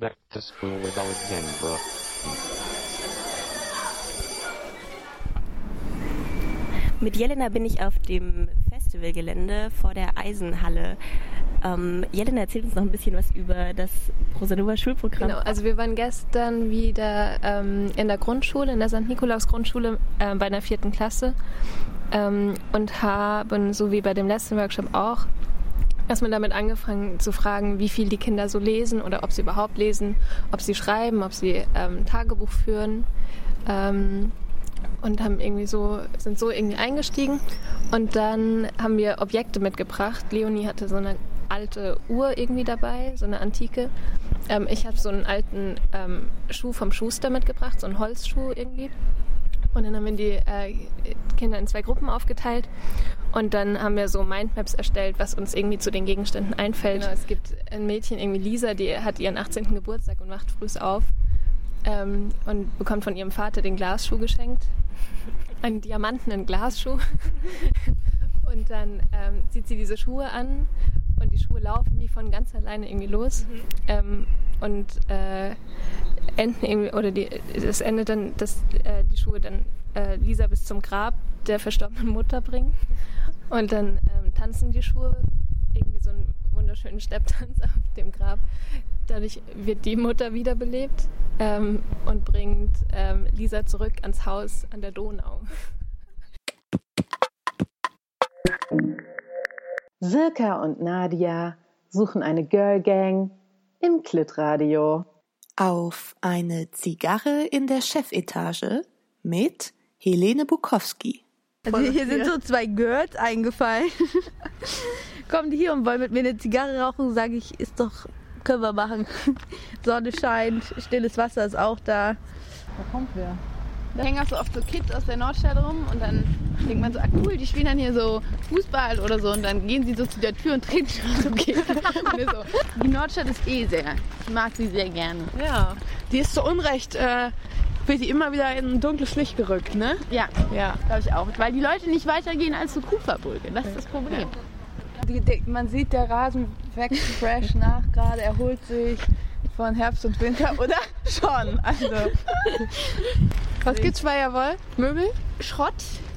Back to School with Alexandra. Mit Jelena bin ich auf dem Festivalgelände vor der Eisenhalle. Ähm, Jelena erzählt uns noch ein bisschen was über das Prosanova Schulprogramm. Genau, also wir waren gestern wieder ähm, in der Grundschule, in der St. Nikolaus Grundschule äh, bei einer vierten Klasse ähm, und haben, so wie bei dem letzten Workshop auch, erstmal damit angefangen zu fragen, wie viel die Kinder so lesen oder ob sie überhaupt lesen, ob sie schreiben, ob sie ähm, Tagebuch führen. Ähm, und haben irgendwie so, sind so irgendwie eingestiegen. Und dann haben wir Objekte mitgebracht. Leonie hatte so eine alte Uhr irgendwie dabei, so eine antike. Ähm, ich habe so einen alten ähm, Schuh vom Schuster mitgebracht, so einen Holzschuh irgendwie. Und dann haben wir die äh, Kinder in zwei Gruppen aufgeteilt. Und dann haben wir so Mindmaps erstellt, was uns irgendwie zu den Gegenständen einfällt. Genau, es gibt ein Mädchen, irgendwie Lisa, die hat ihren 18. Geburtstag und wacht früh auf ähm, und bekommt von ihrem Vater den Glasschuh geschenkt. Einen diamantenen Glasschuh. und dann ähm, zieht sie diese Schuhe an und die Schuhe laufen wie von ganz alleine irgendwie los. Mhm. Ähm, und äh, enden irgendwie, oder es endet dann, dass äh, die Schuhe dann äh, Lisa bis zum Grab der verstorbenen Mutter bringen. Und dann ähm, tanzen die Schuhe irgendwie so einen wunderschönen Stepptanz auf dem Grab. Dadurch wird die Mutter wiederbelebt ähm, und bringt ähm, Lisa zurück ans Haus an der Donau. Silka und Nadia suchen eine Girl Gang im Klitradio. Auf eine Zigarre in der Chefetage mit Helene Bukowski. Also hier sind so zwei Girls eingefallen. Kommen die hier und wollen mit mir eine Zigarre rauchen, sage ich, ist doch, können wir machen. Sonne scheint, stilles Wasser ist auch da. Da kommt wer. Da hängen auch so oft so Kids aus der Nordstadt rum und dann denkt man so, ah cool, die spielen dann hier so Fußball oder so und dann gehen sie so zu der Tür und treten schon okay. und so. Die Nordstadt ist eh sehr, ich mag sie sehr gerne. Ja, die ist zu Unrecht, äh, wird die immer wieder in ein dunkles Licht gerückt, ne? Ja, ja. glaube ich auch. Weil die Leute nicht weitergehen als zur Kuferbrücke, das ist das Problem. Die, die, man sieht, der Rasen wächst fresh nach gerade, erholt sich von Herbst und Winter, oder? Schon, also. Was gibt's bei Jawoll? Möbel? Schrott,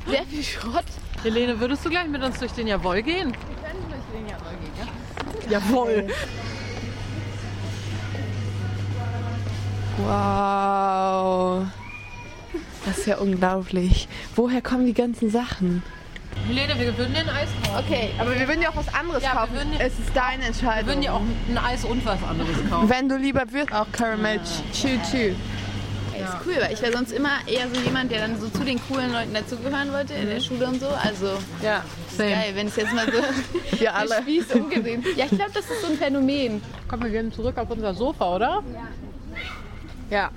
sehr viel Schrott. Helene, würdest du gleich mit uns durch den Jawoll gehen? Wir können durch den Jawoll gehen, ja? Jawoll. Wow. Das ist ja unglaublich. Woher kommen die ganzen Sachen? Helene, wir würden dir ein Eis kaufen. Okay, aber wir würden ja auch was anderes Ja, kaufen. würden- es ist deine Entscheidung. Wir würden dir auch ein Eis und was anderes kaufen. Wenn du lieber würdest, auch Caramel Choo Choo. Das ist cool, weil ich war sonst immer eher so jemand, der dann so zu den coolen Leuten dazugehören wollte, in der Schule und so. Also Ja, geil, wenn es jetzt mal so wir alle. Spieß umgesehen. Ja, ich glaube, das ist so ein Phänomen. Komm, wir gehen zurück auf unser Sofa, oder? Ja.